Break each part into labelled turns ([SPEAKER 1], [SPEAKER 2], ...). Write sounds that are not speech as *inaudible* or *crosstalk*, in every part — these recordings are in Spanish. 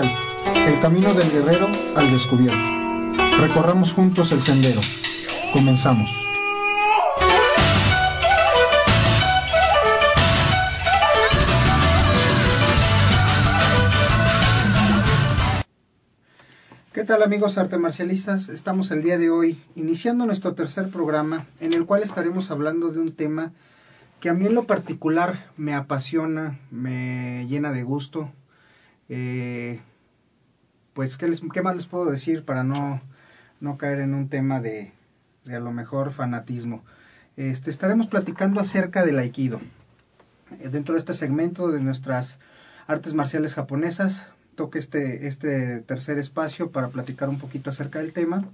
[SPEAKER 1] el camino del guerrero al descubierto. Recorramos juntos el sendero. Comenzamos. ¿Qué tal amigos arte marcialistas? Estamos el día de hoy iniciando nuestro tercer programa en el cual estaremos hablando de un tema que a mí en lo particular me apasiona, me llena de gusto, eh, pues, ¿qué, les, ¿qué más les puedo decir para no, no caer en un tema de, de a lo mejor fanatismo? Este, estaremos platicando acerca del aikido. Eh, dentro de este segmento de nuestras artes marciales japonesas, toque este, este tercer espacio para platicar un poquito acerca del tema.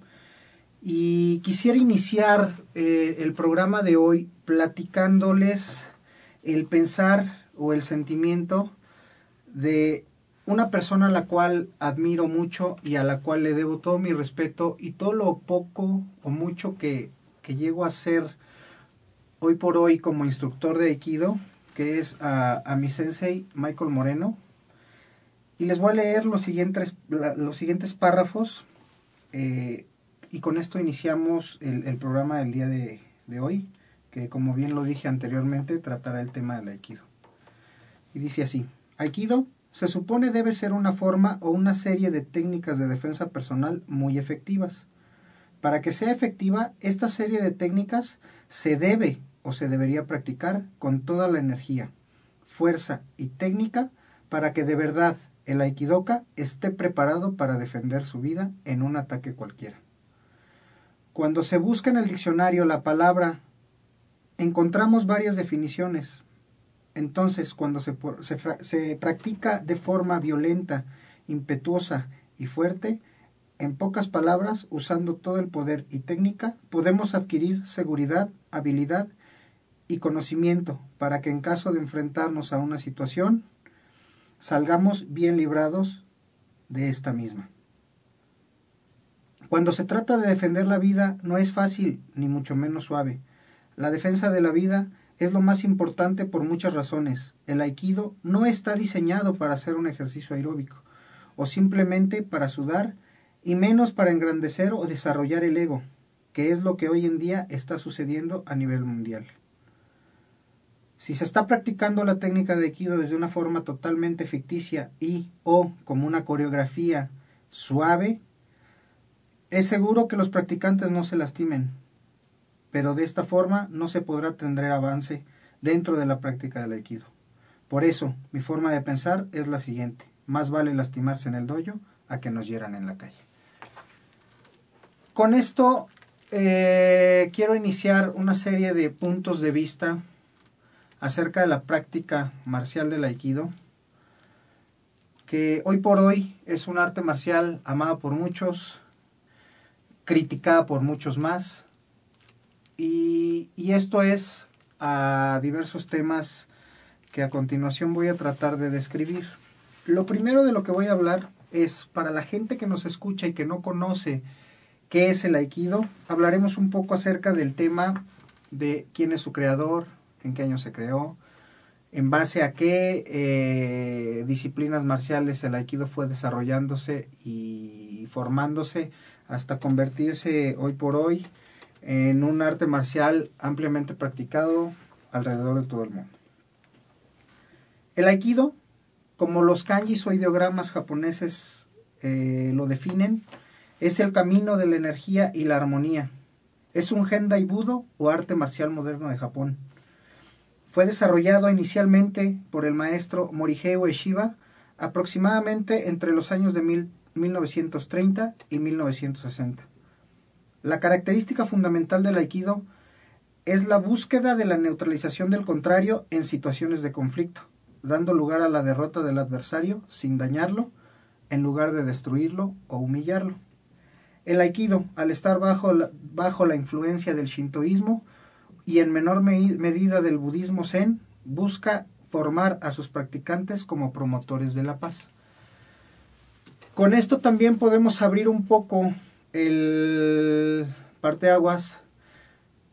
[SPEAKER 1] Y quisiera iniciar eh, el programa de hoy platicándoles el pensar o el sentimiento de una persona a la cual admiro mucho y a la cual le debo todo mi respeto y todo lo poco o mucho que, que llego a ser hoy por hoy como instructor de Aikido, que es a, mi sensei Michael Moreno. Y les voy a leer los siguientes, los siguientes párrafos eh, y con esto iniciamos el, el programa del día de, de hoy, que como bien lo dije anteriormente, tratará el tema del Aikido. Y dice así, Aikido se supone debe ser una forma o una serie de técnicas de defensa personal muy efectivas. Para que sea efectiva, esta serie de técnicas se debe o se debería practicar con toda la energía, fuerza y técnica para que de verdad el aikidoka esté preparado para defender su vida en un ataque cualquiera. Cuando se busca en el diccionario la palabra, encontramos varias definiciones, entonces, cuando se, se, practica de forma violenta, impetuosa y fuerte, en pocas palabras, usando todo el poder y técnica, podemos adquirir seguridad, habilidad y conocimiento para que en caso de enfrentarnos a una situación, salgamos bien librados de esta misma. Cuando se trata de defender la vida no es fácil ni mucho menos suave. La defensa de la vida es lo más importante por muchas razones. El aikido no está diseñado para hacer un ejercicio aeróbico o simplemente para sudar y menos para engrandecer o desarrollar el ego, que es lo que hoy en día está sucediendo a nivel mundial. Si se está practicando la técnica de aikido desde una forma totalmente ficticia y o como una coreografía suave, es seguro que los practicantes no se lastimen, pero de esta forma no se podrá tener avance dentro de la práctica del aikido. Por eso, mi forma de pensar es la siguiente. Más vale lastimarse en el dojo a que nos hieran en la calle. Con esto eh, quiero iniciar una serie de puntos de vista acerca de la práctica marcial del aikido, que hoy por hoy es un arte marcial amado por muchos, criticada por muchos más, y, esto es a diversos temas que a continuación voy a tratar de describir. Lo primero de lo que voy a hablar es para la gente que nos escucha y que no conoce qué es el aikido, hablaremos un poco acerca del tema de quién es su creador, en qué año se creó, en base a qué eh, disciplinas marciales el aikido fue desarrollándose y formándose hasta convertirse hoy por hoy en un arte marcial ampliamente practicado alrededor de todo el mundo. El aikido, como los kanjis o ideogramas japoneses eh, lo definen, es el camino de la energía y la armonía. Es un Hendai Budo o arte marcial moderno de Japón. Fue desarrollado inicialmente por el maestro Morihei Ueshiba aproximadamente entre los años de 1930 y 1960. La característica fundamental del aikido es la búsqueda de la neutralización del contrario en situaciones de conflicto, dando lugar a la derrota del adversario sin dañarlo, en lugar de destruirlo o humillarlo. El aikido, al estar bajo la, bajo la influencia del shintoísmo y en menor medida del budismo zen, busca formar a sus practicantes como promotores de la paz. Con esto también podemos abrir un poco el parteaguas,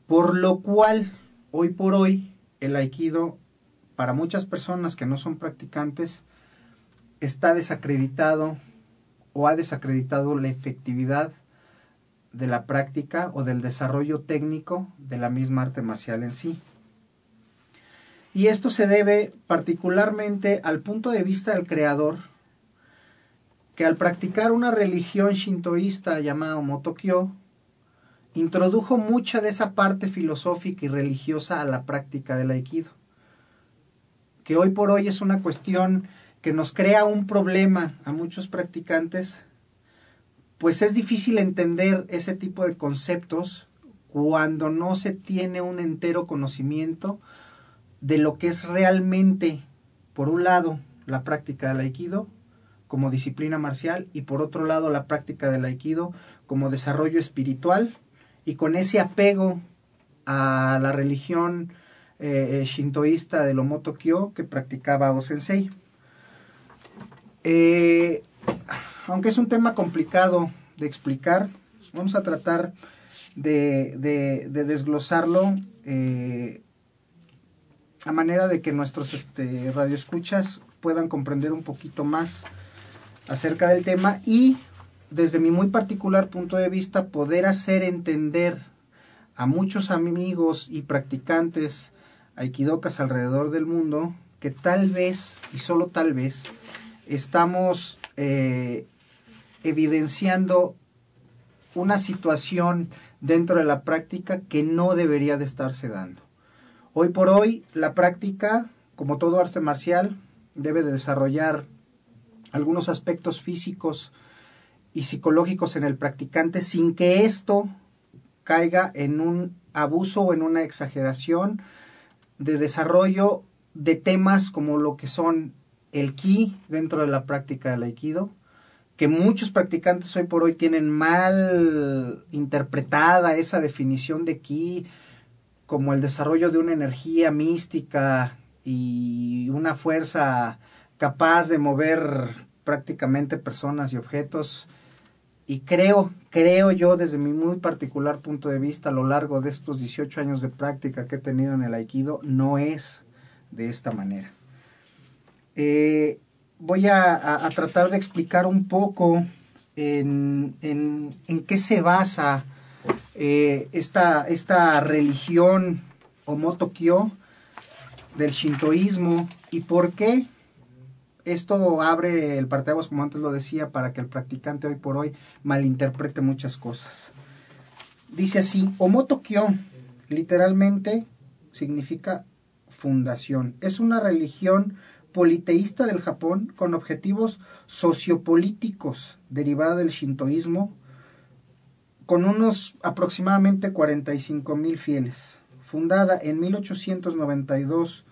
[SPEAKER 1] por lo cual hoy por hoy el aikido para muchas personas que no son practicantes está desacreditado o ha desacreditado la efectividad de la práctica o del desarrollo técnico de la misma arte marcial en sí. Y esto se debe particularmente al punto de vista del creador, que al practicar una religión shintoísta llamada Motokyo, introdujo mucha de esa parte filosófica y religiosa a la práctica del aikido, que hoy por hoy es una cuestión que nos crea un problema a muchos practicantes pues es difícil entender ese tipo de conceptos cuando no se tiene un entero conocimiento de lo que es realmente, por un lado, la práctica del aikido como disciplina marcial y por otro lado la práctica del aikido como desarrollo espiritual y con ese apego a la religión eh, shintoísta del Omoto Kyo que practicaba Osensei. Eh, aunque es un tema complicado de explicar, vamos a tratar de, desglosarlo eh, a manera de que nuestros este, radioescuchas puedan comprender un poquito más acerca del tema y desde mi muy particular punto de vista poder hacer entender a muchos amigos y practicantes aikidocas alrededor del mundo que tal vez y solo tal vez estamos eh, evidenciando una situación dentro de la práctica que no debería de estarse dando. Hoy por hoy la práctica, como todo arte marcial, debe de desarrollar algunos aspectos físicos y psicológicos en el practicante sin que esto caiga en un abuso o en una exageración de desarrollo de temas como lo que son el ki dentro de la práctica del aikido, que muchos practicantes hoy por hoy tienen mal interpretada esa definición de ki como el desarrollo de una energía mística y una fuerza capaz de mover prácticamente personas y objetos. Y creo, creo yo desde mi muy particular punto de vista a lo largo de estos 18 años de práctica que he tenido en el aikido, no es de esta manera. Eh, voy a, tratar de explicar un poco en, qué se basa eh, esta, esta religión Omotokyo del shintoísmo y por qué esto abre el parteaguas, como antes lo decía, para que el practicante hoy por hoy malinterprete muchas cosas. Dice así, Omotokyo literalmente significa fundación. Es una religión politeísta del Japón con objetivos sociopolíticos derivada del shintoísmo, con unos aproximadamente 45 mil fieles. Fundada en 1892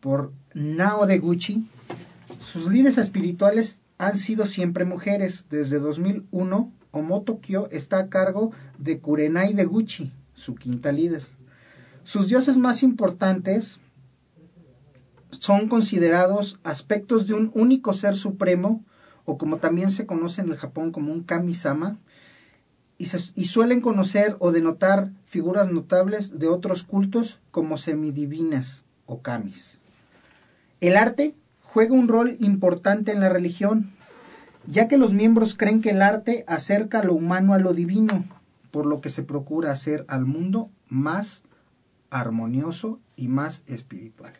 [SPEAKER 1] por Nao de Gucci, sus líderes espirituales han sido siempre mujeres. Desde 2001, Omoto Kyo está a cargo de Kurenai de Gucci, su quinta líder. Sus dioses más importantes son considerados aspectos de un único ser supremo, o como también se conoce en el Japón como un kami-sama, y, y, suelen conocer o denotar figuras notables de otros cultos como semidivinas o kamis. El arte juega un rol importante en la religión, ya que los miembros creen que el arte acerca lo humano a lo divino, por lo que se procura hacer al mundo más armonioso y más espiritual.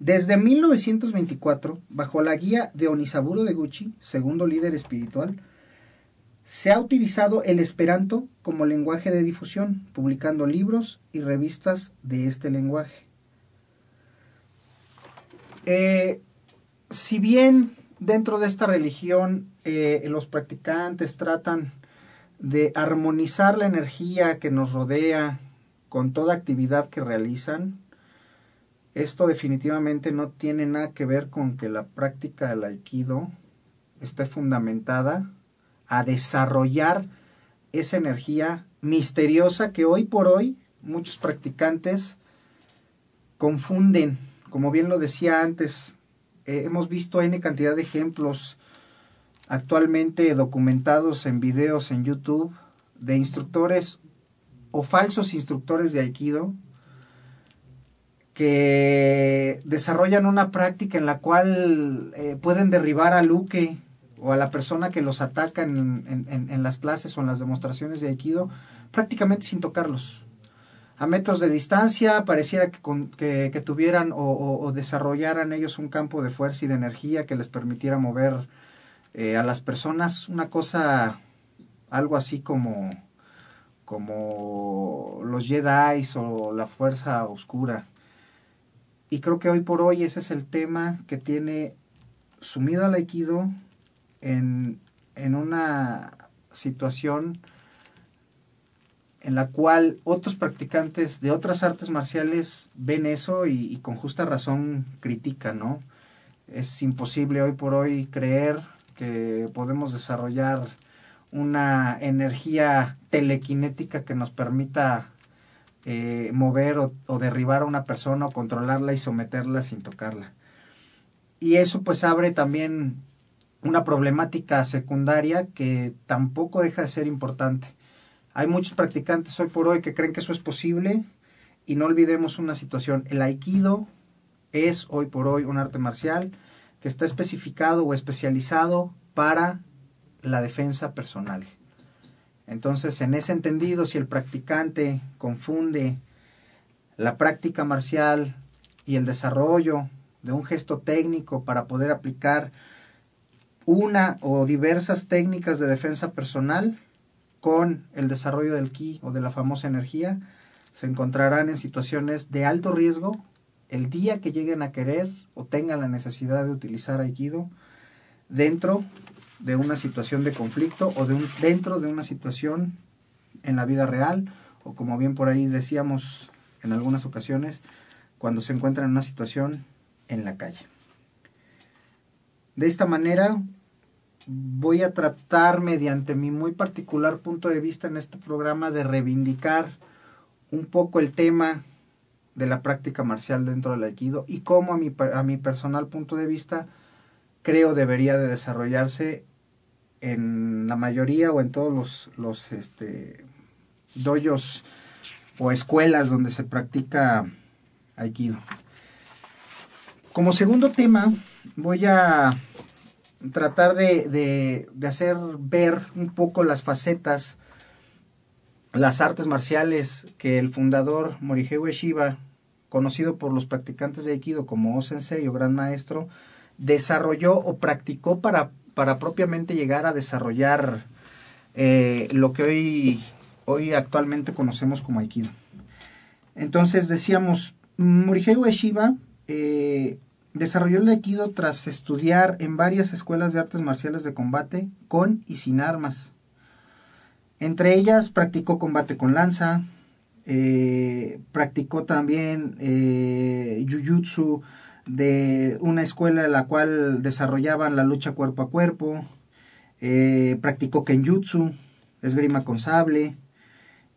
[SPEAKER 1] Desde 1924, bajo la guía de Onisaburo de Gucci, segundo líder espiritual, Se ha utilizado el esperanto como lenguaje de difusión, publicando libros y revistas de este lenguaje. Eh, si bien dentro de esta religión eh, los practicantes tratan de armonizar la energía que nos rodea con toda actividad que realizan, esto definitivamente no tiene nada que ver con que la práctica del aikido esté fundamentada a desarrollar esa energía misteriosa que hoy por hoy muchos practicantes confunden. Como bien lo decía antes, eh, hemos visto N cantidad de ejemplos actualmente documentados en videos en YouTube de instructores o falsos instructores de Aikido que desarrollan una práctica en la cual eh, pueden derribar a Luke o a la persona que los ataca en, en, las clases o en las demostraciones de Aikido prácticamente sin tocarlos. A metros de distancia pareciera que, que, tuvieran o, o, desarrollaran ellos un campo de fuerza y de energía que les permitiera mover eh, a las personas una cosa, algo así como, como los Jedi o la fuerza oscura. Y creo que hoy por hoy ese es el tema que tiene sumido al Aikido en, en una situación en la cual otros practicantes de otras artes marciales ven eso y, con justa razón critican, ¿no? Es imposible hoy por hoy creer que podemos desarrollar una energía telequinética que nos permita eh, mover o, o, derribar a una persona o controlarla y someterla sin tocarla. Y eso pues abre también una problemática secundaria que tampoco deja de ser importante. Hay muchos practicantes hoy por hoy que creen que eso es posible y no olvidemos una situación. El aikido es hoy por hoy un arte marcial que está especificado o especializado para la defensa personal. Entonces, en ese entendido, si el practicante confunde la práctica marcial y el desarrollo de un gesto técnico para poder aplicar una o diversas técnicas de defensa personal con el desarrollo del ki o de la famosa energía, se encontrarán en situaciones de alto riesgo el día que lleguen a querer o tengan la necesidad de utilizar Aikido dentro de una situación de conflicto o de un, dentro de una situación en la vida real o como bien por ahí decíamos en algunas ocasiones cuando se encuentran en una situación en la calle. De esta manera voy a tratar mediante mi muy particular punto de vista en este programa de reivindicar un poco el tema de la práctica marcial dentro del aikido y cómo a mi, a mi personal punto de vista creo debería de desarrollarse en la mayoría o en todos los, los este, doyos o escuelas donde se practica aikido. Como segundo tema voy a tratar de, de, de hacer ver un poco las facetas las artes marciales que el fundador Morihei Shiba, conocido por los practicantes de Aikido como O-sensei o gran maestro, desarrolló o practicó para, para propiamente llegar a desarrollar eh, lo que hoy, hoy actualmente conocemos como Aikido. Entonces decíamos, Morihei Shiba eh, desarrolló el Aikido tras estudiar en varias escuelas de artes marciales de combate con y sin armas. Entre ellas practicó combate con lanza, eh, practicó también eh, Jujutsu de una escuela en la cual desarrollaban la lucha cuerpo a cuerpo, eh, practicó Kenjutsu, esgrima con sable,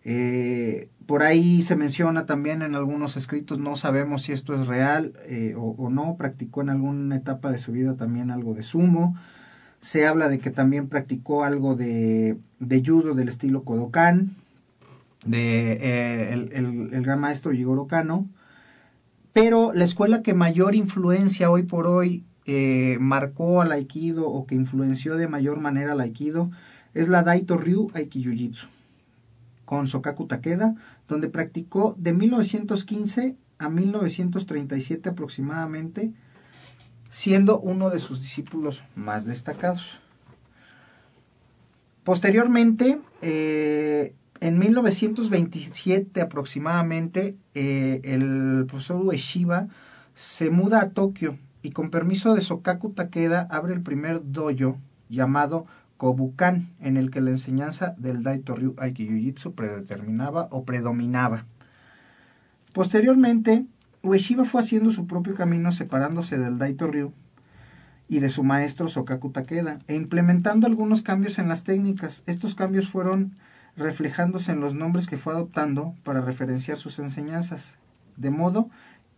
[SPEAKER 1] eh, por ahí se menciona también en algunos escritos, no sabemos si esto es real o, o, no, practicó en alguna etapa de su vida también algo de sumo, se habla de que también practicó algo de, judo del estilo Kodokan, de eh, el, gran maestro Jigoro Kano, pero la escuela que mayor influencia hoy por hoy eh, marcó al Aikido o que influenció de mayor manera al Aikido es la Daito Ryu Aikijujitsu, con Sokaku Takeda, donde practicó de 1915 a 1937 aproximadamente siendo uno de sus discípulos más destacados. Posteriormente, eh, en 1927 aproximadamente, eh, el profesor Ueshiba se muda a Tokio y con permiso de Sokaku Takeda abre el primer dojo llamado Kobukan, en el que la enseñanza del Daito Ryu Aiki predeterminaba o predominaba. Posteriormente, Ueshiba fue haciendo su propio camino separándose del Daito Ryu y de su maestro Sokaku Takeda e implementando algunos cambios en las técnicas. Estos cambios fueron reflejándose en los nombres que fue adoptando para referenciar sus enseñanzas, de modo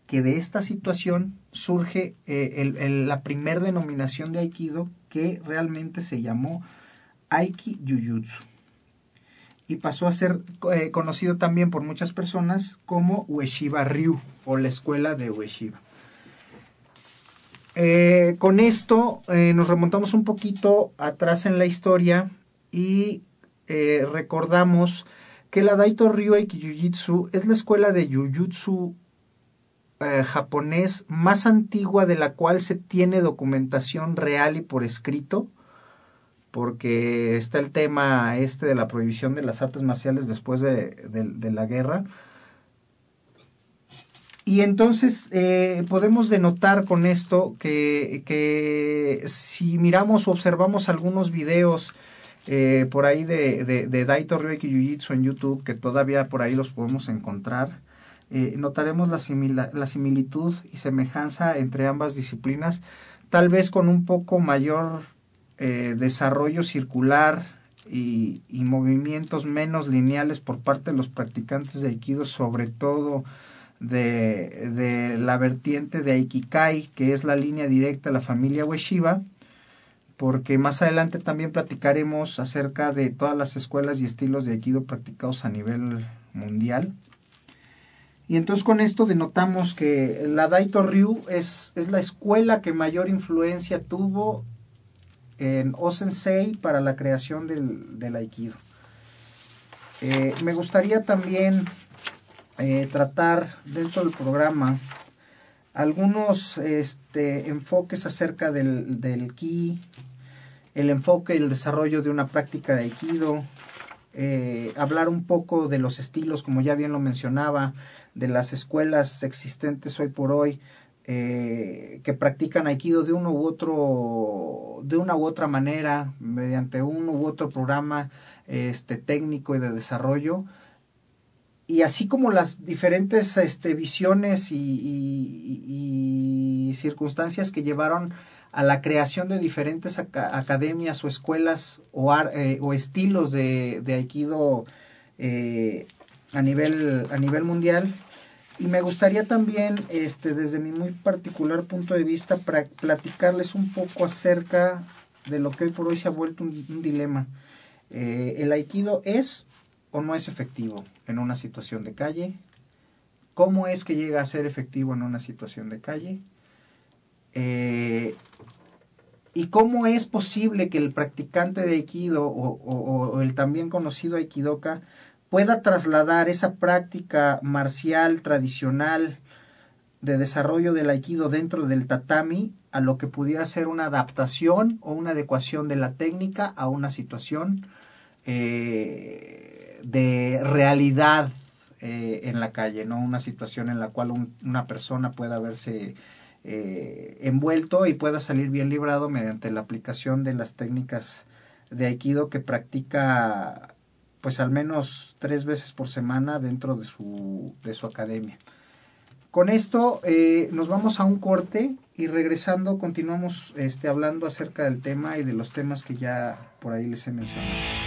[SPEAKER 1] que de esta situación surge eh, la primer denominación de Aikido que realmente se llamó Aiki Jujutsu y pasó a ser eh, conocido también por muchas personas como Ueshiba Ryu o la escuela de Ueshiba. Eh, con esto nos remontamos un poquito atrás en la historia y recordamos que la Daito Ryu Aiki Jujutsu es la escuela de Jujutsu eh, japonés más antigua de la cual se tiene documentación real y por escrito, porque está el tema este de la prohibición de las artes marciales después de, la guerra. Y entonces eh, podemos denotar con esto que, que, si miramos o observamos algunos videos eh, por ahí de, de, de Daito Jiu-Jitsu en YouTube, que todavía por ahí los podemos encontrar, eh, notaremos la, la, similitud y semejanza entre ambas disciplinas, tal vez con un poco mayor eh, desarrollo circular y, movimientos menos lineales por parte de los practicantes de Aikido, sobre todo de, de la vertiente de Aikikai, que es la línea directa de la familia Ueshiba, porque más adelante también platicaremos acerca de todas las escuelas y estilos de Aikido practicados a nivel mundial. Y entonces con esto denotamos que la Daito Ryu es, es la escuela que mayor influencia tuvo en Osensei para la creación del, del Aikido. Eh, me gustaría también eh, tratar dentro del programa algunos este, enfoques acerca del, del ki, el enfoque y el desarrollo de una práctica de Aikido, eh, hablar un poco de los estilos, como ya bien lo mencionaba, de las escuelas existentes hoy por hoy eh, que practican aikido de uno u otro de una u otra manera mediante uno u otro programa este técnico y de desarrollo. Y así como las diferentes este, visiones y, circunstancias que llevaron a la creación de diferentes academias o escuelas o, eh, o estilos de, de aikido eh, a nivel a nivel mundial y me gustaría también, este, desde mi muy particular punto de vista, platicarles un poco acerca de lo que hoy por hoy se ha vuelto un, dilema. Eh, ¿El aikido es o no es efectivo en una situación de calle? ¿Cómo es que llega a ser efectivo en una situación de calle? Eh, ¿Y cómo es posible que el practicante de aikido o, o el también conocido aikidoka pueda trasladar esa práctica marcial tradicional de desarrollo del aikido dentro del tatami a lo que pudiera ser una adaptación o una adecuación de la técnica a una situación eh, de realidad eh, en la calle, no una situación en la cual una persona pueda verse eh, envuelto y pueda salir bien librado mediante la aplicación de las técnicas de aikido que practica pues al menos tres veces por semana dentro de su, de su academia. Con esto eh, nos vamos a un corte y regresando continuamos este, hablando acerca del tema y de los temas que ya por ahí les he mencionado.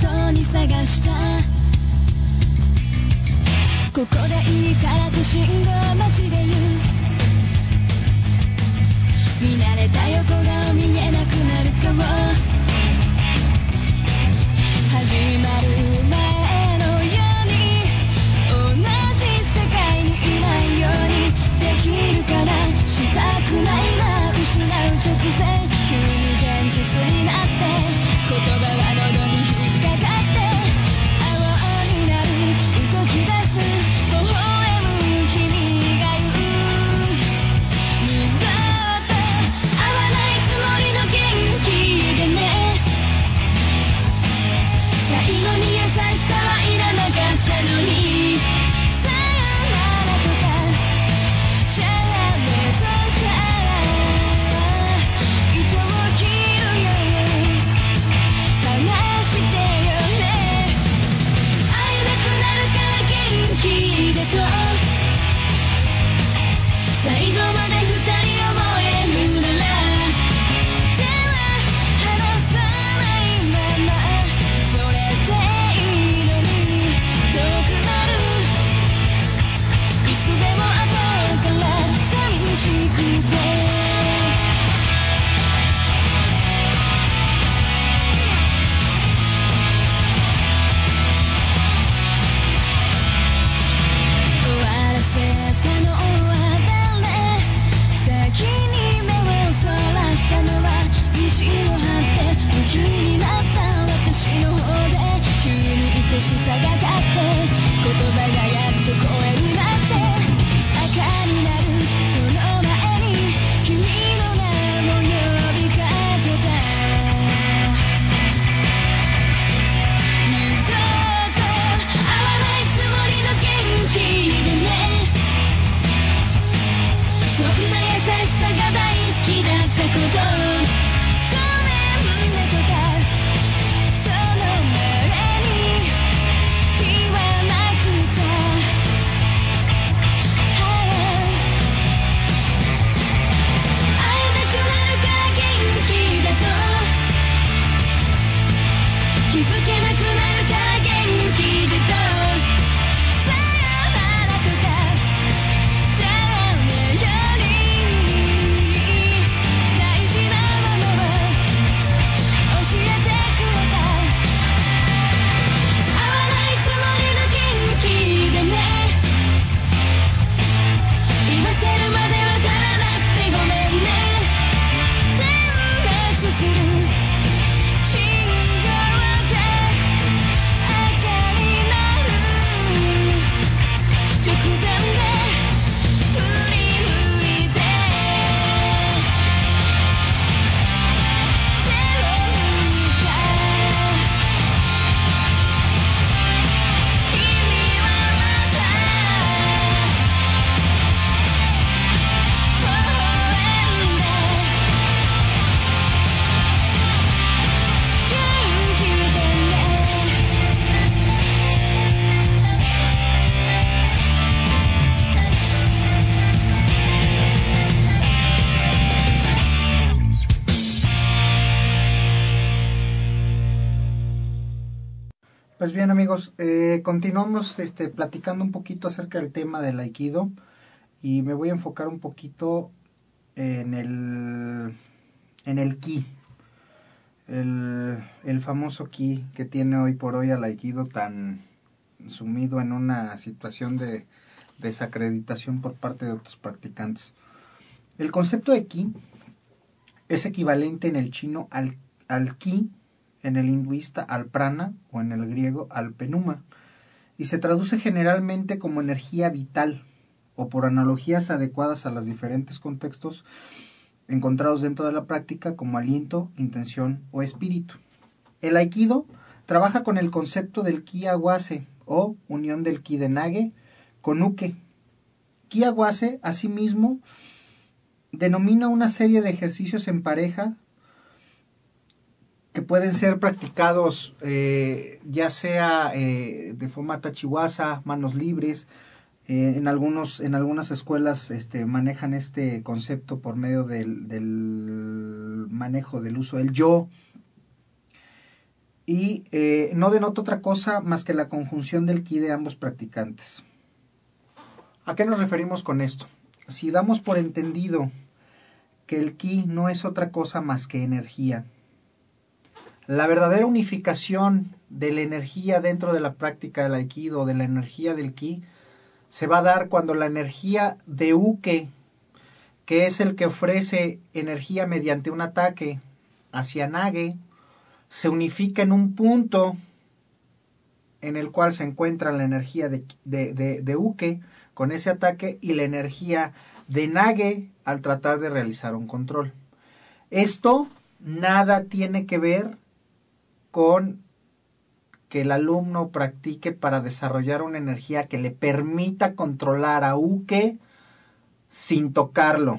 [SPEAKER 1] そうに探した。ここでいいからと信号待ちで言う。見慣れた横顔見えなくなるかも。Pues bien amigos, eh, continuamos este, platicando un poquito acerca del tema del aikido y me voy a enfocar un poquito en el, en el ki, el, el famoso ki que tiene hoy por hoy al aikido tan sumido en una situación de desacreditación por parte de otros practicantes. El concepto de ki es equivalente en el chino al, al ki en el hinduista al prana o en el griego al penuma, y se traduce generalmente como energía vital o por analogías adecuadas a los diferentes contextos encontrados dentro de la práctica como aliento, intención o espíritu. El aikido trabaja con el concepto del ki awase o unión del ki de nage con uke. Ki awase asimismo denomina una serie de ejercicios en pareja que pueden ser practicados eh, ya sea eh, de forma tachihuasa, manos libres. Eh, en, algunos, en algunas escuelas este, manejan este concepto por medio del, del manejo del uso del yo. Y no denota otra cosa más que la conjunción del ki de ambos practicantes. ¿A qué nos referimos con esto? Si damos por entendido que el ki no es otra cosa más que energía, la verdadera unificación de la energía dentro de la práctica del aikido, de la energía del ki, se va a dar cuando la energía de uke, que es el que ofrece energía mediante un ataque hacia nage, se unifica en un punto en el cual se encuentra la energía de, de, uke con ese ataque y la energía de nage al tratar de realizar un control. Esto nada tiene que ver con que el alumno practique para desarrollar una energía que le permita controlar a Uke sin tocarlo.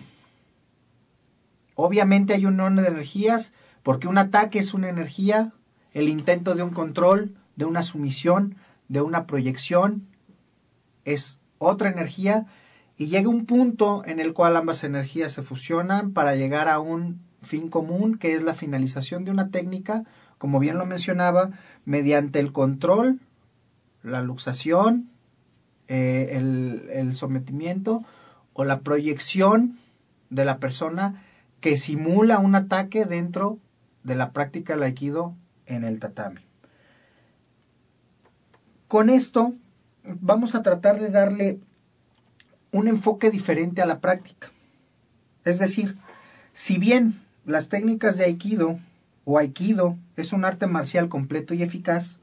[SPEAKER 1] Obviamente hay un orden de energías porque un ataque es una energía, el intento de un control, de una sumisión, de una proyección es otra energía y llega un punto en el cual ambas energías se fusionan para llegar a un fin común que es la finalización de una técnica como bien lo mencionaba, mediante el control, la luxación, eh, el, sometimiento o la proyección de la persona que simula un ataque dentro de la práctica del aikido en el tatami. Con esto vamos a tratar de darle un enfoque diferente a la práctica. Es decir, si bien las técnicas de aikido o aikido es un arte marcial completo y eficaz,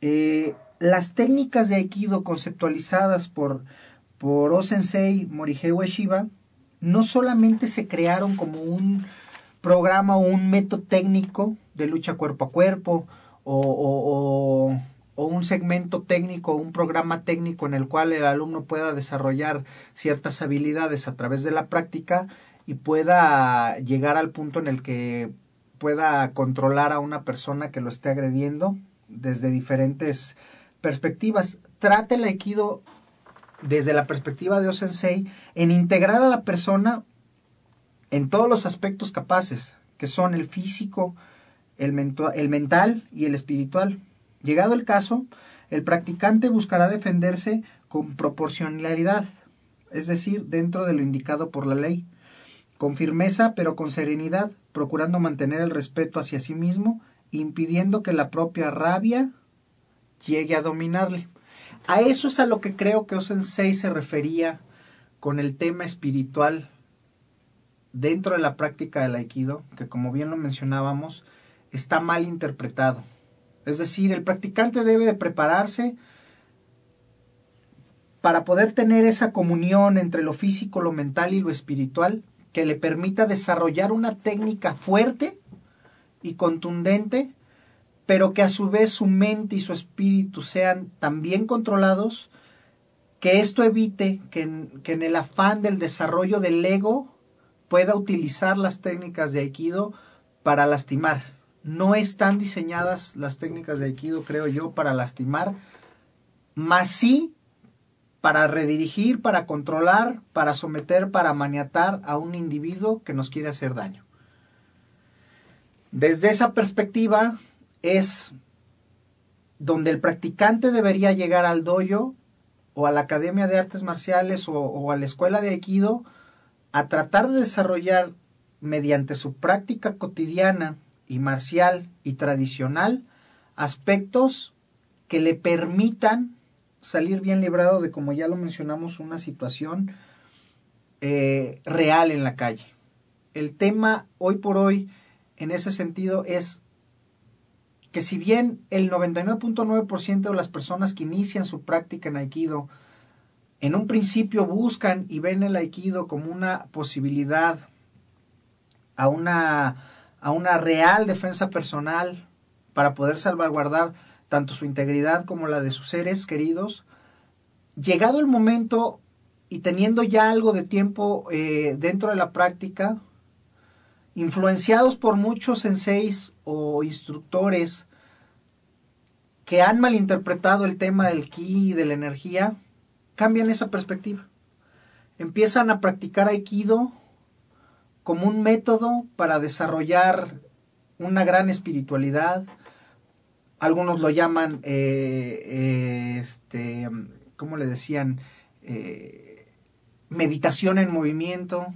[SPEAKER 1] eh, las técnicas de aikido conceptualizadas por, por O-sensei Morihei Ueshiba no solamente se crearon como un programa o un método técnico de lucha cuerpo a cuerpo o, o, o, un segmento técnico, un programa técnico en el cual el alumno pueda desarrollar ciertas habilidades a través de la práctica y pueda llegar al punto en el que pueda controlar a una persona que lo esté agrediendo desde diferentes perspectivas. Trate el aikido desde la perspectiva de Osensei en integrar a la persona en todos los aspectos capaces, que son el físico, el, el mental y el espiritual. Llegado el caso, el practicante buscará defenderse con proporcionalidad, es decir, dentro de lo indicado por la ley con firmeza pero con serenidad, procurando mantener el respeto hacia sí mismo, impidiendo que la propia rabia llegue a dominarle. A eso es a lo que creo que Osensei se refería con el tema espiritual dentro de la práctica del aikido, que como bien lo mencionábamos, está mal interpretado. Es decir, el practicante debe de prepararse para poder tener esa comunión entre lo físico, lo mental y lo espiritual que le permita desarrollar una técnica fuerte y contundente, pero que a su vez su mente y su espíritu sean tan bien controlados que esto evite que en, que en el afán del desarrollo del ego pueda utilizar las técnicas de aikido para lastimar. No están diseñadas las técnicas de aikido, creo yo, para lastimar, más sí para redirigir, para controlar, para someter, para maniatar a un individuo que nos quiere hacer daño. Desde esa perspectiva es donde el practicante debería llegar al dojo o a la Academia de Artes Marciales o, a la Escuela de Aikido a tratar de desarrollar mediante su práctica cotidiana y marcial y tradicional aspectos que le permitan salir bien librado de, como ya lo mencionamos, una situación eh, real en la calle. El tema hoy por hoy, en ese sentido, es que si bien el 99.9% de las personas que inician su práctica en Aikido, en un principio buscan y ven el Aikido como una posibilidad a una, a una real defensa personal para poder salvaguardar tanto su integridad como la de sus seres queridos, llegado el momento y teniendo ya algo de tiempo eh, dentro de la práctica, influenciados por muchos senseis o instructores que han malinterpretado el tema del ki y de la energía, cambian esa perspectiva. Empiezan a practicar aikido como un método para desarrollar una gran espiritualidad. Algunos lo llaman, eh, eh, este, ¿cómo le decían? Eh, meditación en movimiento.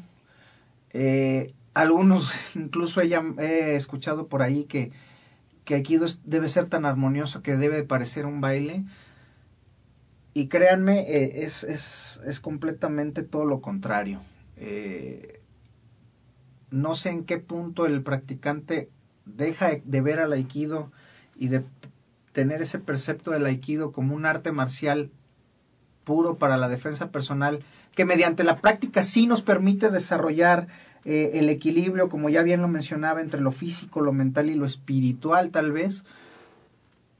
[SPEAKER 1] algunos, *laughs* incluso he escuchado por ahí que, que debe ser tan armonioso que debe parecer un baile. Y créanme, es, es, es, completamente todo lo contrario. Eh, no sé en qué punto el practicante deja de ver al aikido y de tener ese percepto del aikido como un arte marcial puro para la defensa personal, que mediante la práctica sí nos permite desarrollar eh, el equilibrio, como ya bien lo mencionaba, entre lo físico, lo mental y lo espiritual tal vez,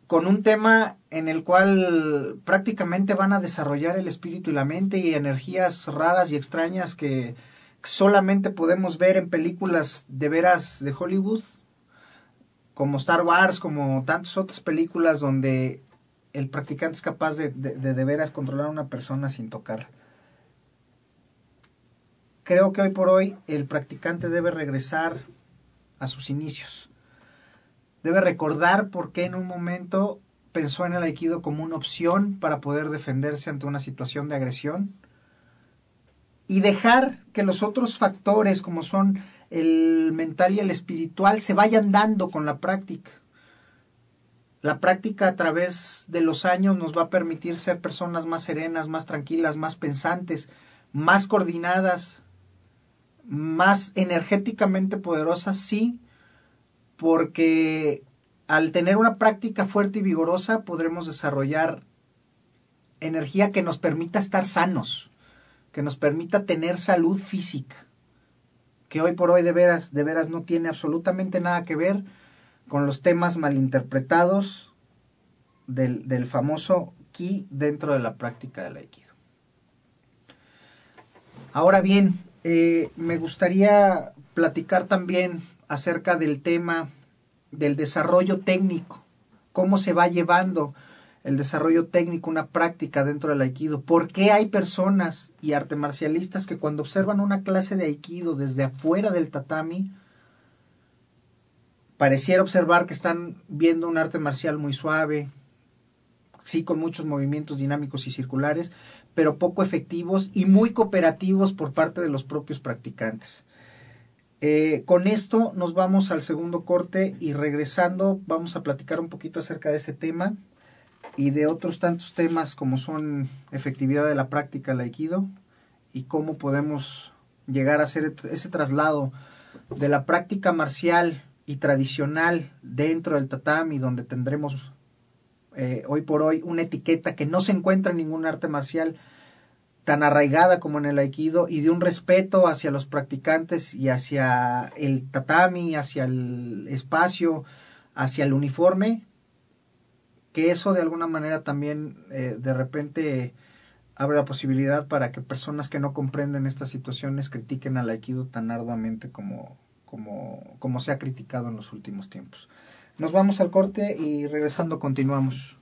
[SPEAKER 1] con un tema en el cual prácticamente van a desarrollar el espíritu y la mente y energías raras y extrañas que, solamente podemos ver en películas de veras de Hollywood, como Star Wars, como tantas otras películas donde el practicante es capaz de de, veras controlar a una persona sin tocarla. Creo que hoy por hoy el practicante debe regresar a sus inicios. Debe recordar por qué en un momento pensó en el aikido como una opción para poder defenderse ante una situación de agresión y dejar que los otros factores como son el mental y el espiritual se vayan dando con la práctica. La práctica a través de los años nos va a permitir ser personas más serenas, más tranquilas, más pensantes, más coordinadas, más energéticamente poderosas, sí, porque al tener una práctica fuerte y vigorosa podremos desarrollar energía que nos permita estar sanos que nos permita tener salud física, que hoy por hoy de veras, de veras no tiene absolutamente nada que ver con los temas malinterpretados del, del famoso ki dentro de la práctica del aikido. Ahora bien, eh, me gustaría platicar también acerca del tema del desarrollo técnico, cómo se va llevando el desarrollo técnico, una práctica dentro del aikido. ¿Por qué hay personas y arte marcialistas que cuando observan una clase de aikido desde afuera del tatami, pareciera observar que están viendo un arte marcial muy suave, sí con muchos movimientos dinámicos y circulares, pero poco efectivos y muy cooperativos por parte de los propios practicantes. Eh, con esto nos vamos al segundo corte y regresando vamos a platicar un poquito acerca de ese tema y de otros tantos temas como son efectividad de la práctica del aikido y cómo podemos llegar a hacer ese traslado de la práctica marcial y tradicional dentro del tatami donde tendremos eh, hoy por hoy una etiqueta que no se encuentra en ningún arte marcial tan arraigada como en el aikido y de un respeto hacia los practicantes y hacia el tatami, hacia el espacio, hacia el uniforme, que eso de alguna manera también eh, de repente abre la posibilidad para que personas que no comprenden estas situaciones critiquen al aikido tan arduamente como, como, como se ha criticado en los últimos tiempos. Nos vamos al corte y regresando continuamos.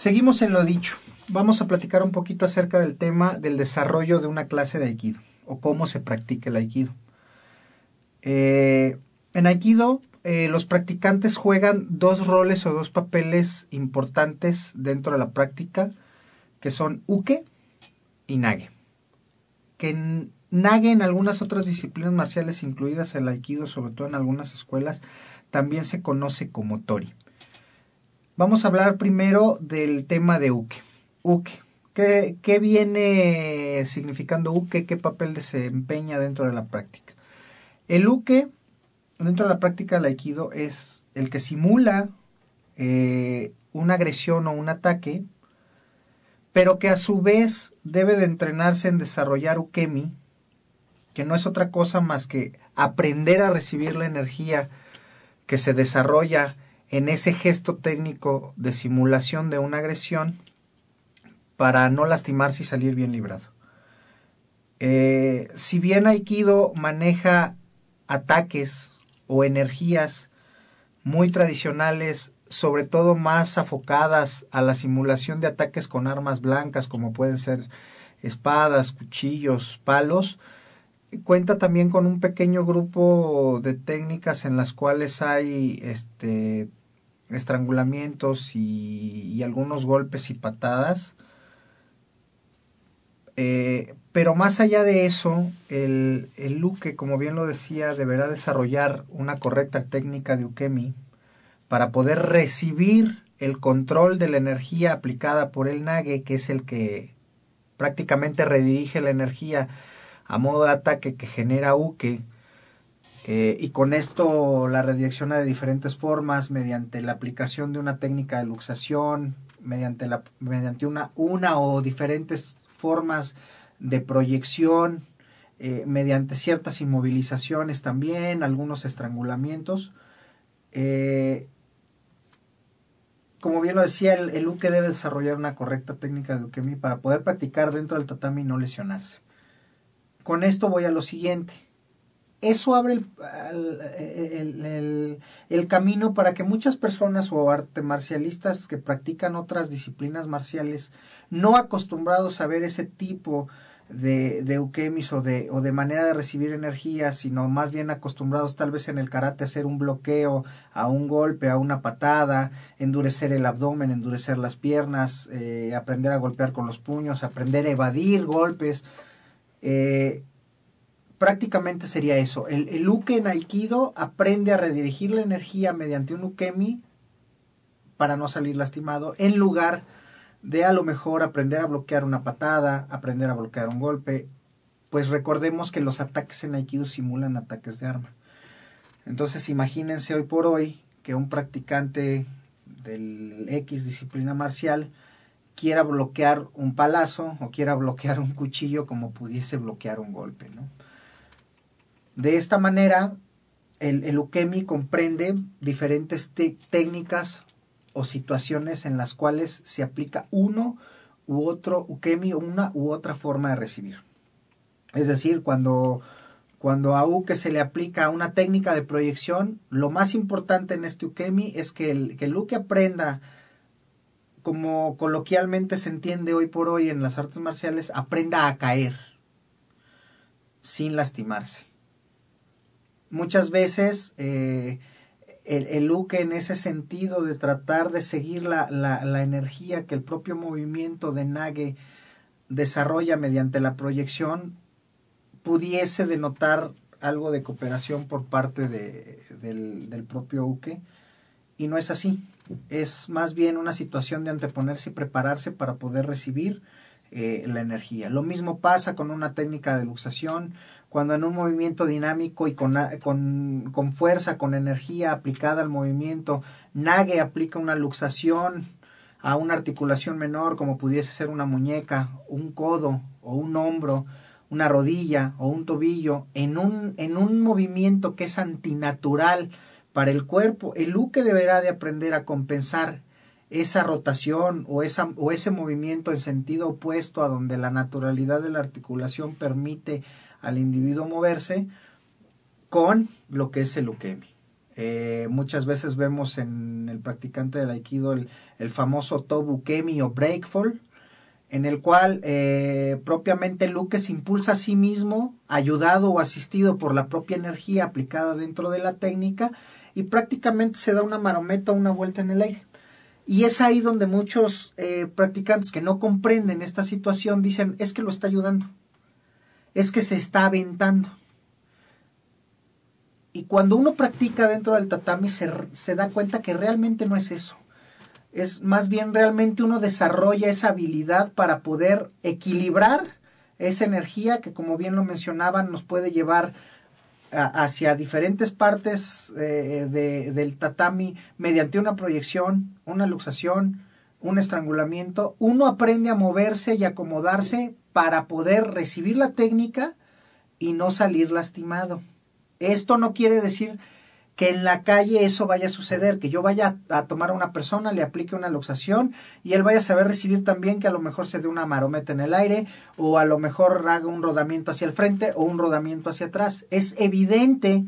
[SPEAKER 1] Seguimos en lo dicho. Vamos a platicar un poquito acerca del tema del desarrollo de una clase de Aikido o cómo se practica el Aikido. Eh, en Aikido, eh, los practicantes juegan dos roles o dos papeles importantes dentro de la práctica, que son uke y nage. Que nage en algunas otras disciplinas marciales, incluidas el aikido, sobre todo en algunas escuelas, también se conoce como tori. Vamos a hablar primero del tema de uke. Uke. ¿Qué, ¿Qué, viene significando uke? ¿Qué papel desempeña dentro de la práctica? El uke, dentro de la práctica del aikido, es el que simula eh, una agresión o un ataque, pero que a su vez debe de entrenarse en desarrollar ukemi, que no es otra cosa más que aprender a recibir la energía que se desarrolla en ese gesto técnico de simulación de una agresión para no lastimarse y salir bien librado. Eh, si bien Aikido maneja ataques o energías muy tradicionales, sobre todo más afocadas a la simulación de ataques con armas blancas, como pueden ser espadas, cuchillos, palos, cuenta también con un pequeño grupo de técnicas en las cuales hay este estrangulamientos y, algunos golpes y patadas. Eh, pero más allá de eso, el, el como bien lo decía, deberá desarrollar una correcta técnica de Ukemi para poder recibir el control de la energía aplicada por el Nage, que es el que prácticamente redirige la energía a modo de ataque que genera Uke. Eh, y con esto la redirecciona de diferentes formas mediante la aplicación de una técnica de luxación, mediante, mediante una, una o diferentes formas de proyección, eh, mediante ciertas inmovilizaciones también, algunos estrangulamientos. Eh, como bien lo decía, el, el, debe desarrollar una correcta técnica de ukemi para poder practicar dentro del tatami y no lesionarse. Con esto voy a lo siguiente. Eso abre el, el, camino para que muchas personas o arte marcialistas que practican otras disciplinas marciales, no acostumbrados a ver ese tipo de, de o de, o de manera de recibir energía, sino más bien acostumbrados tal vez en el karate a hacer un bloqueo, a un golpe, a una patada, endurecer el abdomen, endurecer las piernas, eh, aprender a golpear con los puños, aprender a evadir golpes, eh, prácticamente sería eso. El, el, uke en Aikido aprende a redirigir la energía mediante un ukemi para no salir lastimado, en lugar de a lo mejor aprender a bloquear una patada, aprender a bloquear un golpe. Pues recordemos que los ataques en Aikido simulan ataques de arma. Entonces imagínense hoy por hoy que un practicante del X disciplina marcial quiera bloquear un palazo o quiera bloquear un cuchillo como pudiese bloquear un golpe. ¿no? De esta manera, el, el ukemi comprende diferentes técnicas o situaciones en las cuales se aplica uno u otro ukemi o una u otra forma de recibir. Es decir, cuando, cuando a uke se le aplica una técnica de proyección, lo más importante en este ukemi es que el, que el uke aprenda como coloquialmente se entiende hoy por hoy en las artes marciales, aprenda a caer sin lastimarse. Muchas veces eh, el, el en ese sentido de tratar de seguir la, la, la, energía que el propio movimiento de Nage desarrolla mediante la proyección, pudiese denotar algo de cooperación por parte de, del, del propio uke, y no es así. Es más bien una situación de anteponerse y prepararse para poder recibir eh, la energía. Lo mismo pasa con una técnica de luxación, cuando en un movimiento dinámico y con, con, con fuerza, con energía aplicada al movimiento, Nage aplica una luxación a una articulación menor, como pudiese ser una muñeca, un codo o un hombro, una rodilla o un tobillo, en un, en un movimiento que es antinatural, para el cuerpo. El uke deberá de aprender a compensar esa rotación o, esa, o ese movimiento en sentido opuesto a donde la naturalidad de la articulación permite al individuo moverse con lo que es el ukemi. Eh, muchas veces vemos en el practicante del aikido el, el famoso tobu kemi o breakfall, en el cual eh, propiamente Luke se impulsa a sí mismo, ayudado o asistido por la propia energía aplicada dentro de la técnica, y prácticamente se da una marometa, una vuelta en el aire. Y es ahí donde muchos eh, practicantes que no comprenden esta situación dicen, es que lo está ayudando, es que se está aventando. Y cuando uno practica dentro del tatami se, se da cuenta que realmente no es eso es más bien realmente uno desarrolla esa habilidad para poder equilibrar esa energía que como bien lo mencionaban nos puede llevar hacia diferentes partes eh, del tatami mediante una proyección, una luxación, un estrangulamiento. Uno aprende a moverse y acomodarse para poder recibir la técnica y no salir lastimado. Esto no quiere decir que en la calle eso vaya a suceder, que yo vaya a, tomar a una persona, le aplique una luxación y él vaya a saber recibir también que a lo mejor se dé una marometa en el aire o a lo mejor haga un rodamiento hacia el frente o un rodamiento hacia atrás. Es evidente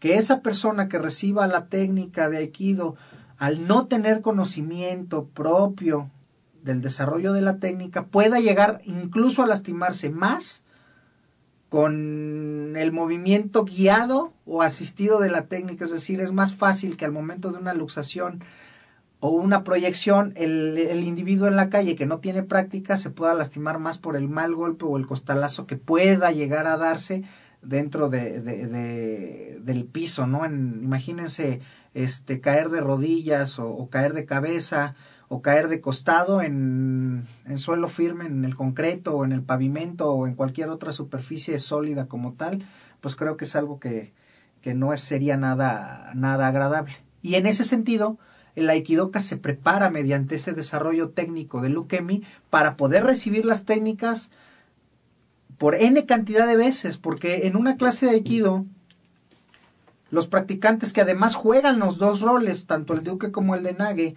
[SPEAKER 1] que esa persona que reciba la técnica de Aikido, al no tener conocimiento propio del desarrollo de la técnica, pueda llegar incluso a lastimarse más con el movimiento guiado o asistido de la técnica, es decir, es más fácil que al momento de una luxación o una proyección, el, individuo en la calle que no tiene práctica se pueda lastimar más por el mal golpe o el costalazo que pueda llegar a darse dentro de, del piso, ¿no? imagínense este, caer de rodillas o caer de cabeza o caer de costado en, en, suelo firme, en el concreto o en el pavimento o en cualquier otra superficie sólida como tal, pues creo que es algo que, que no sería nada, nada agradable. Y en ese sentido, el Aikidoka se prepara mediante ese desarrollo técnico de Lukemi para poder recibir las técnicas por N cantidad de veces, porque en una clase de Aikido, los practicantes que además juegan los dos roles, tanto el de Uke como el de Nage,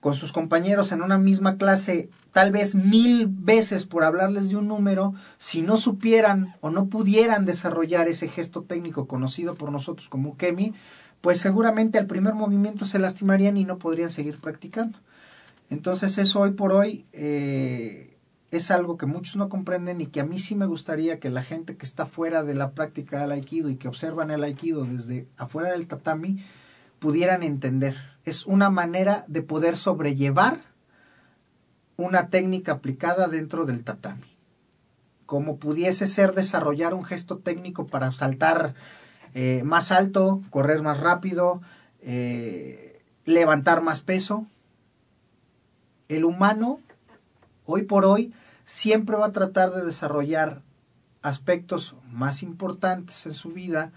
[SPEAKER 1] con sus compañeros en una misma clase tal vez mil veces por hablarles de un número, si no supieran o no pudieran desarrollar ese gesto técnico conocido por nosotros como Kemi, pues seguramente al primer movimiento se lastimarían y no podrían seguir practicando. Entonces eso hoy por hoy eh, es algo que muchos no comprenden y que a mí sí me gustaría que la gente que está fuera de la práctica del aikido y que observan el aikido desde afuera del tatami pudieran entender es una manera de poder sobrellevar una técnica aplicada dentro del tatami. Como pudiese ser desarrollar un gesto técnico para saltar eh, más alto, correr más rápido, eh, levantar más peso. El humano, hoy por hoy, siempre va a tratar de desarrollar aspectos más importantes en su vida,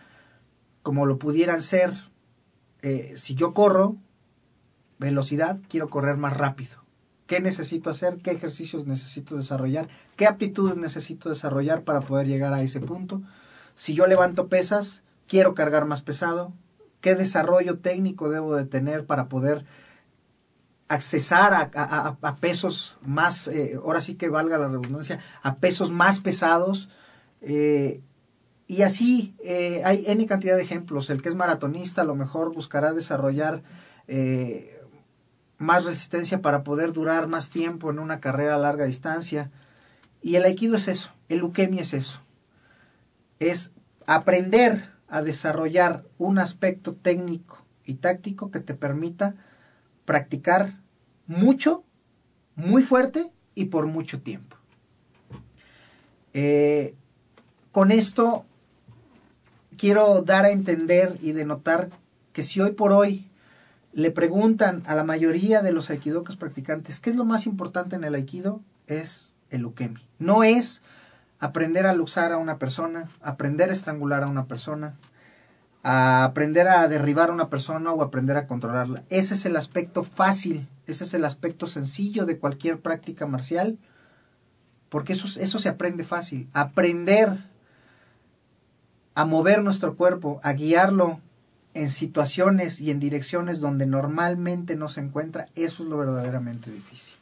[SPEAKER 1] como lo pudieran ser, eh, si yo corro, velocidad, quiero correr más rápido. ¿Qué necesito hacer? ¿Qué ejercicios necesito desarrollar? ¿Qué aptitudes necesito desarrollar para poder llegar a ese punto? Si yo levanto pesas, quiero cargar más pesado. ¿Qué desarrollo técnico debo de tener para poder accesar a, pesos más, eh, ahora sí que valga la redundancia, a pesos más pesados? Eh, y así eh, hay N cantidad de ejemplos. El que es maratonista a lo mejor buscará desarrollar más resistencia para poder durar más tiempo en una carrera a larga distancia. Y el aikido es eso, el ukemi es eso. Es aprender a desarrollar un aspecto técnico y táctico que te permita practicar mucho, muy fuerte y por mucho tiempo. Eh, con esto quiero dar a entender y denotar que si hoy por hoy le preguntan a la mayoría de los aikidokas practicantes qué es lo más importante en el aikido, es el ukemi. No es aprender a luxar a una persona, aprender a estrangular a una persona, a aprender a derribar a una persona o aprender a controlarla. Ese es el aspecto fácil, ese es el aspecto sencillo de cualquier práctica marcial, porque eso, eso se aprende fácil. Aprender a mover nuestro cuerpo, a guiarlo en situaciones y en direcciones donde normalmente no se encuentra, eso es lo verdaderamente difícil.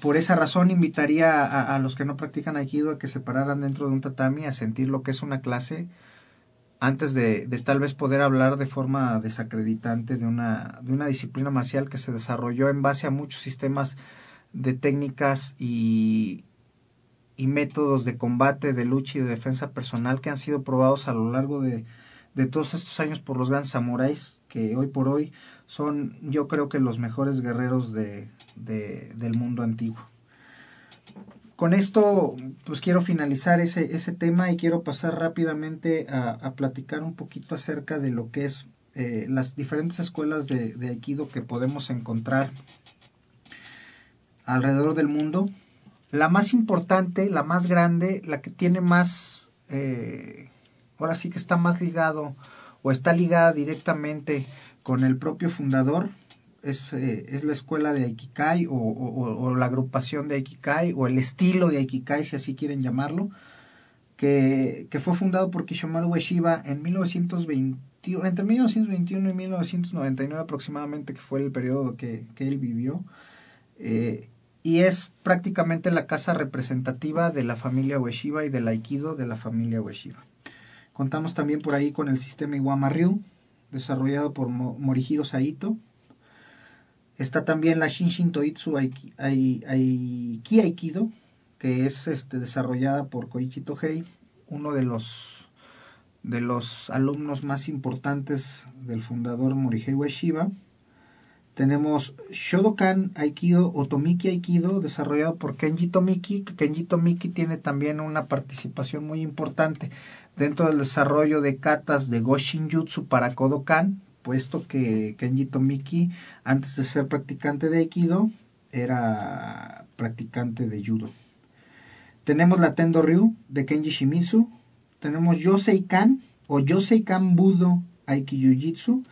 [SPEAKER 1] Por esa razón invitaría a, los que no practican aikido a que se pararan dentro de un tatami a sentir lo que es una clase, antes de, de, tal vez poder hablar de forma desacreditante de una, de una disciplina marcial que se desarrolló en base a muchos sistemas de técnicas y, y métodos de combate, de lucha y de defensa personal que han sido probados a lo largo de, de todos estos años por los grandes samuráis que hoy por hoy son yo creo que los mejores guerreros de, de, del mundo antiguo. Con esto pues quiero finalizar ese, ese tema y quiero pasar rápidamente a, platicar un poquito acerca de lo que es eh, las diferentes escuelas de, de Aikido que podemos encontrar alrededor del mundo. La más importante, la más grande, la que tiene más, eh, ahora sí que está más ligado o está ligada directamente con el propio fundador, es, eh, es la escuela de Aikikai o, la agrupación de Aikikai o el estilo de Aikikai, si así quieren llamarlo, que, fue fundado por Kishomaru Ueshiba en 1921, entre 1921 y 1999 aproximadamente, que fue el periodo que, que él vivió. Eh, y es prácticamente la casa representativa de la familia Ueshiba y del Aikido de la familia Ueshiba. Contamos también por ahí con el sistema Iwama Ryu, desarrollado por Morihiro Saito. Está también la Shinshin Toitsu Aiki, Aiki Aikido, que es este, desarrollada por Koichi Tohei, uno de los, de los alumnos más importantes del fundador Morihei Ueshiba. Tenemos Shodokan Aikido o Tomiki Aikido, desarrollado por Kenji Tomiki. Kenji Tomiki tiene también una participación muy importante dentro del desarrollo de katas de Goshin Jutsu para Kodokan, puesto que Kenji Tomiki, antes de ser practicante de Aikido, era practicante de Judo. Tenemos la Tendo Ryu de Kenji Shimizu. Tenemos Yosei Kan o Yosei Kan Budo Aiki Jiu-Jitsu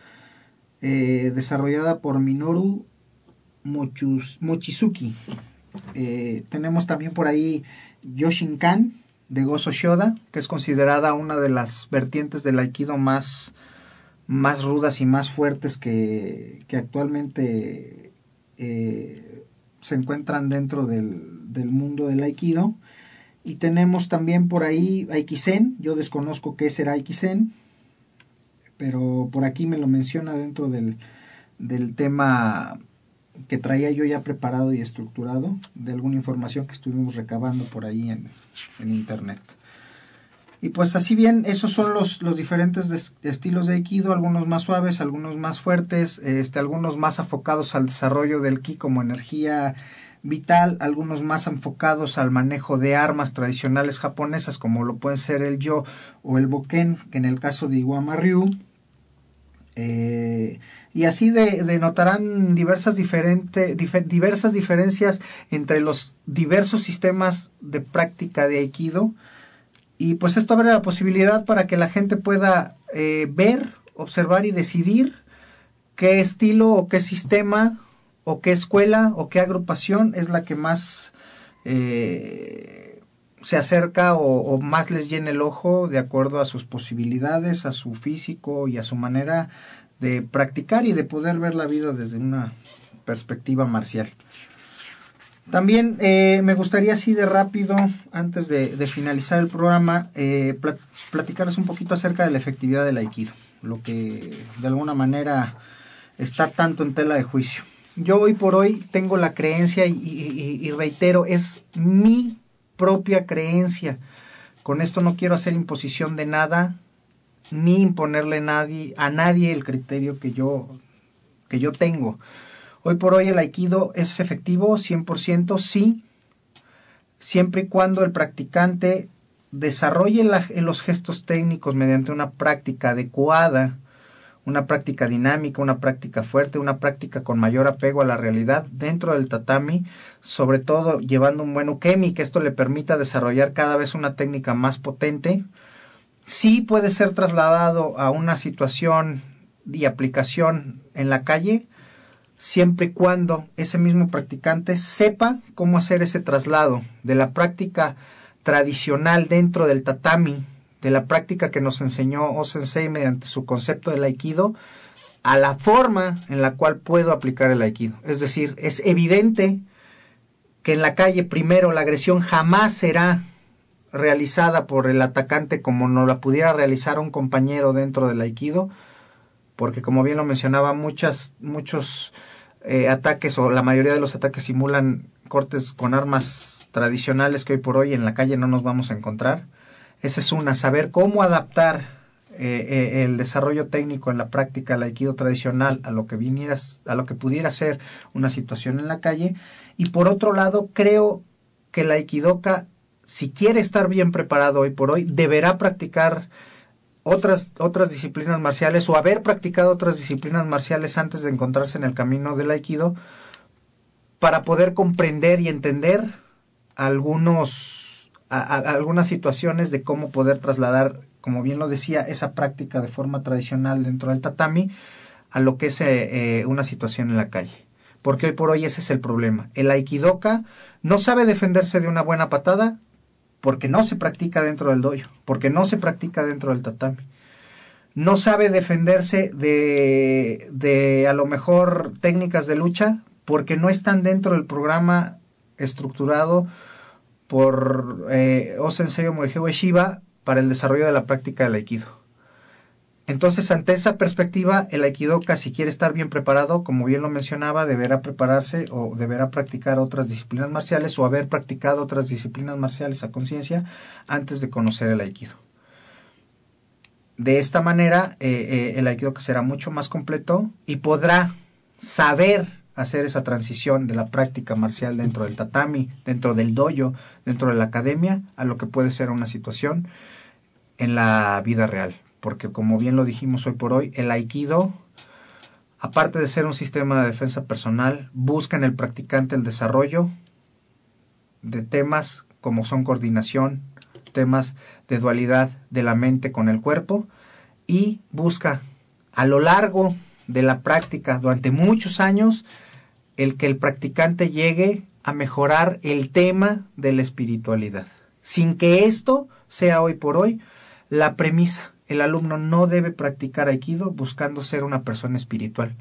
[SPEAKER 1] eh, desarrollada por Minoru Mochizuki. Eh, tenemos también por ahí Yoshinkan de Gozo Shoda, que es considerada una de las vertientes del Aikido más, más rudas y más fuertes que, que actualmente eh, se encuentran dentro del, del, mundo del Aikido. Y tenemos también por ahí Aikisen, yo desconozco qué será Aikisen, pero por aquí me lo menciona dentro del, del tema que traía yo ya preparado y estructurado de alguna información que estuvimos recabando por ahí en, en internet. Y pues así bien, esos son los, los diferentes estilos de Aikido, algunos más suaves, algunos más fuertes, este, algunos más enfocados al desarrollo del Ki como energía vital, algunos más enfocados al manejo de armas tradicionales japonesas como lo pueden ser el yo o el boken, que en el caso de Iwama Ryu. Eh, y así de, denotarán diversas, diversas diferencias entre los diversos sistemas de práctica de Aikido. Y pues esto abre la posibilidad para que la gente pueda eh, ver, observar y decidir qué estilo o qué sistema o qué escuela o qué agrupación es la que más eh, se acerca o, más les llena el ojo de acuerdo a sus posibilidades, a su físico y a su manera de practicar y de poder ver la vida desde una perspectiva marcial. También eh, me gustaría así de rápido, antes de, finalizar el programa, eh, plat platicarles un poquito acerca de la efectividad del aikido, lo que de alguna manera está tanto en tela de juicio. Yo hoy por hoy tengo la creencia y, y reitero, es mi propia creencia. Con esto no quiero hacer imposición de nada, ni imponerle nadie, a nadie el criterio que yo, que yo tengo. Hoy por hoy el aikido es efectivo 100%, sí, siempre y cuando el practicante desarrolle los gestos técnicos mediante una práctica adecuada, una práctica dinámica, una práctica fuerte, una práctica con mayor apego a la realidad dentro del tatami, sobre todo llevando un buen ukemi, que esto le permita desarrollar cada vez una técnica más potente, sí puede ser trasladado a una situación y aplicación en la calle, siempre y cuando ese mismo practicante sepa cómo hacer ese traslado de la práctica tradicional dentro del tatami, de la práctica que nos enseñó O-Sensei mediante su concepto del aikido, a la forma en la cual puedo aplicar el aikido. Es decir, es evidente que en la calle primero la agresión jamás será realizada por el atacante como no la pudiera realizar un compañero dentro del aikido, porque como bien lo mencionaba, muchas, muchos eh, ataques o la mayoría de los ataques simulan cortes con armas tradicionales que hoy por hoy en la calle no nos vamos a encontrar. Esa es una, saber cómo adaptar eh, eh, el desarrollo técnico en la práctica del aikido tradicional a lo que vinieras, a lo que pudiera ser una situación en la calle. Y por otro lado, creo que la aikidoka, si quiere estar bien preparado hoy por hoy, deberá practicar otras, otras disciplinas marciales o haber practicado otras disciplinas marciales antes de encontrarse en el camino del aikido para poder comprender y entender algunos, algunas situaciones de cómo poder trasladar, como bien lo decía, esa práctica de forma tradicional dentro del tatami a lo que es eh, eh, una situación en la calle. Porque hoy por hoy ese es el problema. El aikidoka no sabe defenderse de una buena patada, porque no se practica dentro del dojo, porque no se practica dentro del tatami. No sabe defenderse de, de a lo mejor técnicas de lucha, porque no están dentro del programa estructurado por eh, Osensei Morihei Shiba para el desarrollo de la práctica del Aikido. Entonces, ante esa perspectiva, el Aikidoka, si quiere estar bien preparado, como bien lo mencionaba, deberá prepararse o deberá practicar otras disciplinas marciales o haber practicado otras disciplinas marciales a conciencia antes de conocer el Aikido. De esta manera, eh, eh, el Aikidoka será mucho más completo y podrá saber hacer esa transición de la práctica marcial dentro del tatami, dentro del dojo, dentro de la academia, a lo que puede ser una situación en la vida real. Porque como bien lo dijimos hoy por hoy, el aikido, aparte de ser un sistema de defensa personal, busca en el practicante el desarrollo de temas como son coordinación, temas de dualidad de la mente con el cuerpo y busca a lo largo de la práctica durante muchos años el que el practicante llegue a mejorar el tema de la espiritualidad, sin que esto sea hoy por hoy la premisa el alumno no debe practicar aikido buscando ser una persona espiritual.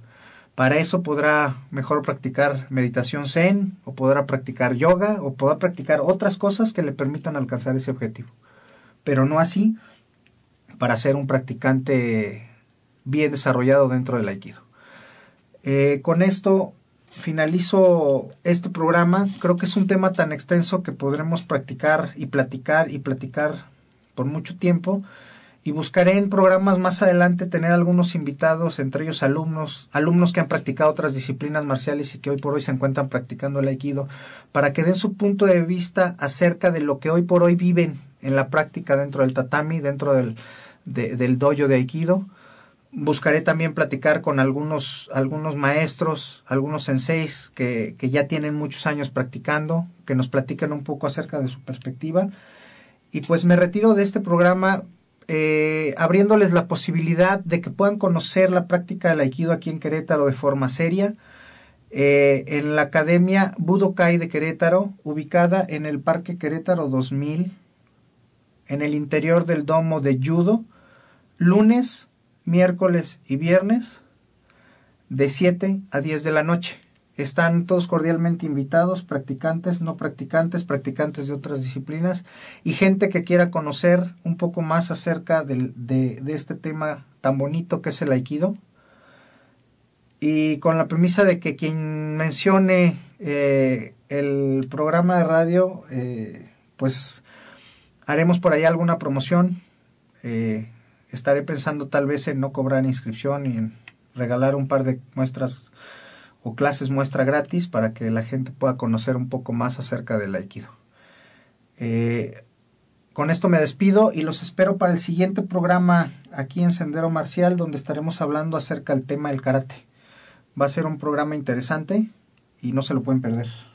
[SPEAKER 1] Para eso podrá mejor practicar meditación zen, o podrá practicar yoga, o podrá practicar otras cosas que le permitan alcanzar ese objetivo. Pero no así para ser un practicante bien desarrollado dentro del aikido. Eh, con esto finalizo este programa. Creo que es un tema tan extenso que podremos practicar y platicar y platicar por mucho tiempo y buscaré en programas más adelante tener algunos invitados, entre ellos alumnos, alumnos que han practicado otras disciplinas marciales y que hoy por hoy se encuentran practicando el aikido, para que den su punto de vista acerca de lo que hoy por hoy viven en la práctica dentro del tatami, dentro del, del dojo de aikido. Buscaré también platicar con algunos, algunos maestros, algunos senseis que, que ya tienen muchos años practicando, que nos platiquen un poco acerca de su perspectiva. Y pues me retiro de este programa eh, abriéndoles la posibilidad de que puedan conocer la práctica del aikido aquí en Querétaro de forma seria. Eh, en la Academia Budokai de Querétaro, ubicada en el Parque Querétaro 2000, en el interior del domo de judo, lunes, miércoles y viernes, de 7 a 10 de la noche. Están todos cordialmente invitados, practicantes, no practicantes, practicantes de otras disciplinas y gente que quiera conocer un poco más acerca de, de, este tema tan bonito que es el aikido. Y con la premisa de que quien mencione eh, el programa de radio, eh, pues haremos por ahí alguna promoción. Eh, estaré pensando tal vez en no cobrar inscripción y en regalar un par de muestras o clases muestra gratis para que la gente pueda conocer un poco más acerca del aikido. Eh, con esto me despido y los espero para el siguiente programa aquí en Sendero Marcial donde estaremos hablando acerca del tema del karate. Va a ser un programa interesante y no se lo pueden perder.